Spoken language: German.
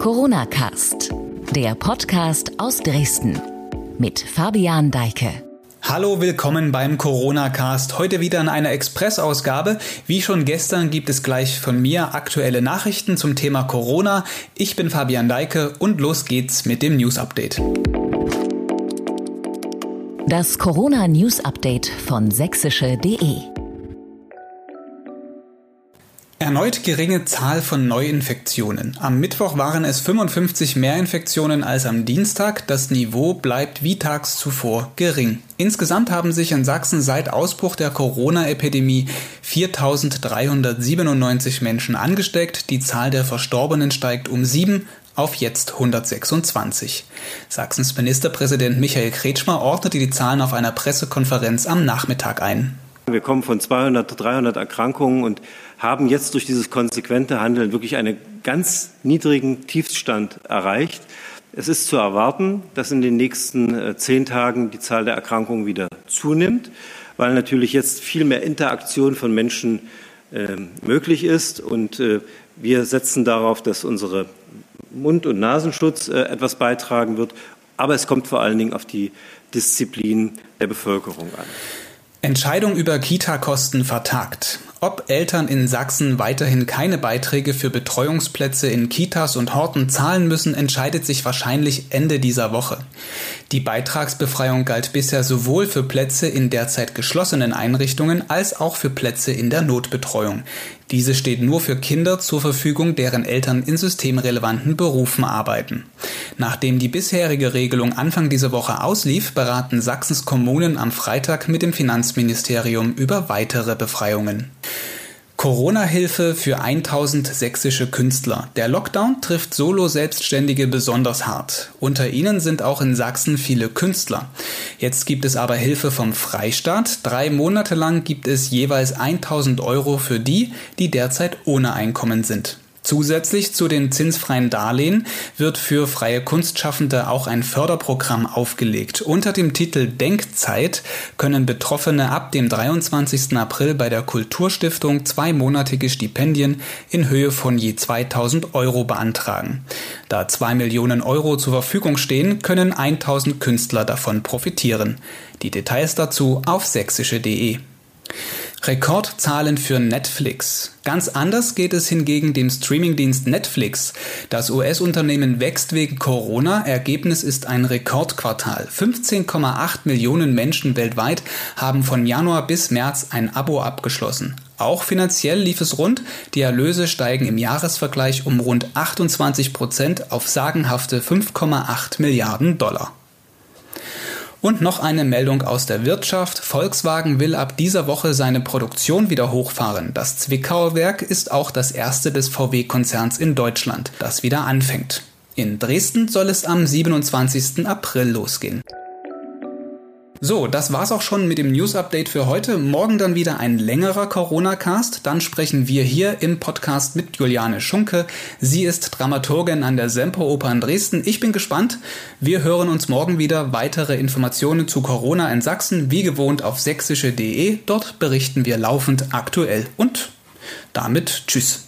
Corona Cast, der Podcast aus Dresden mit Fabian Deike. Hallo, willkommen beim Corona Cast. Heute wieder in einer Expressausgabe. Wie schon gestern gibt es gleich von mir aktuelle Nachrichten zum Thema Corona. Ich bin Fabian Deike und los geht's mit dem News Update. Das Corona News Update von sächsische.de Erneut geringe Zahl von Neuinfektionen. Am Mittwoch waren es 55 mehr Infektionen als am Dienstag. Das Niveau bleibt wie tags zuvor gering. Insgesamt haben sich in Sachsen seit Ausbruch der Corona-Epidemie 4.397 Menschen angesteckt. Die Zahl der Verstorbenen steigt um sieben auf jetzt 126. Sachsens Ministerpräsident Michael Kretschmer ordnete die Zahlen auf einer Pressekonferenz am Nachmittag ein. Wir kommen von 200, 300 Erkrankungen und haben jetzt durch dieses konsequente Handeln wirklich einen ganz niedrigen Tiefstand erreicht. Es ist zu erwarten, dass in den nächsten äh, zehn Tagen die Zahl der Erkrankungen wieder zunimmt, weil natürlich jetzt viel mehr Interaktion von Menschen äh, möglich ist. Und äh, wir setzen darauf, dass unsere Mund- und Nasenschutz äh, etwas beitragen wird. Aber es kommt vor allen Dingen auf die Disziplin der Bevölkerung an. Entscheidung über Kita-Kosten vertagt. Ob Eltern in Sachsen weiterhin keine Beiträge für Betreuungsplätze in Kitas und Horten zahlen müssen, entscheidet sich wahrscheinlich Ende dieser Woche. Die Beitragsbefreiung galt bisher sowohl für Plätze in derzeit geschlossenen Einrichtungen als auch für Plätze in der Notbetreuung. Diese steht nur für Kinder zur Verfügung, deren Eltern in systemrelevanten Berufen arbeiten. Nachdem die bisherige Regelung Anfang dieser Woche auslief, beraten Sachsens Kommunen am Freitag mit dem Finanzministerium über weitere Befreiungen. Corona-Hilfe für 1000 sächsische Künstler. Der Lockdown trifft Solo-Selbstständige besonders hart. Unter ihnen sind auch in Sachsen viele Künstler. Jetzt gibt es aber Hilfe vom Freistaat. Drei Monate lang gibt es jeweils 1000 Euro für die, die derzeit ohne Einkommen sind. Zusätzlich zu den zinsfreien Darlehen wird für freie Kunstschaffende auch ein Förderprogramm aufgelegt. Unter dem Titel Denkzeit können Betroffene ab dem 23. April bei der Kulturstiftung zweimonatige Stipendien in Höhe von je 2000 Euro beantragen. Da zwei Millionen Euro zur Verfügung stehen, können 1000 Künstler davon profitieren. Die Details dazu auf sächsische.de. Rekordzahlen für Netflix. Ganz anders geht es hingegen dem Streamingdienst Netflix. Das US-Unternehmen wächst wegen Corona. Ergebnis ist ein Rekordquartal. 15,8 Millionen Menschen weltweit haben von Januar bis März ein Abo abgeschlossen. Auch finanziell lief es rund. Die Erlöse steigen im Jahresvergleich um rund 28 Prozent auf sagenhafte 5,8 Milliarden Dollar. Und noch eine Meldung aus der Wirtschaft. Volkswagen will ab dieser Woche seine Produktion wieder hochfahren. Das Zwickauer Werk ist auch das erste des VW-Konzerns in Deutschland, das wieder anfängt. In Dresden soll es am 27. April losgehen. So, das war's auch schon mit dem News Update für heute. Morgen dann wieder ein längerer Corona-Cast. Dann sprechen wir hier im Podcast mit Juliane Schunke. Sie ist Dramaturgin an der Semperoper in Dresden. Ich bin gespannt. Wir hören uns morgen wieder. Weitere Informationen zu Corona in Sachsen, wie gewohnt auf sächsische.de. Dort berichten wir laufend aktuell. Und damit tschüss.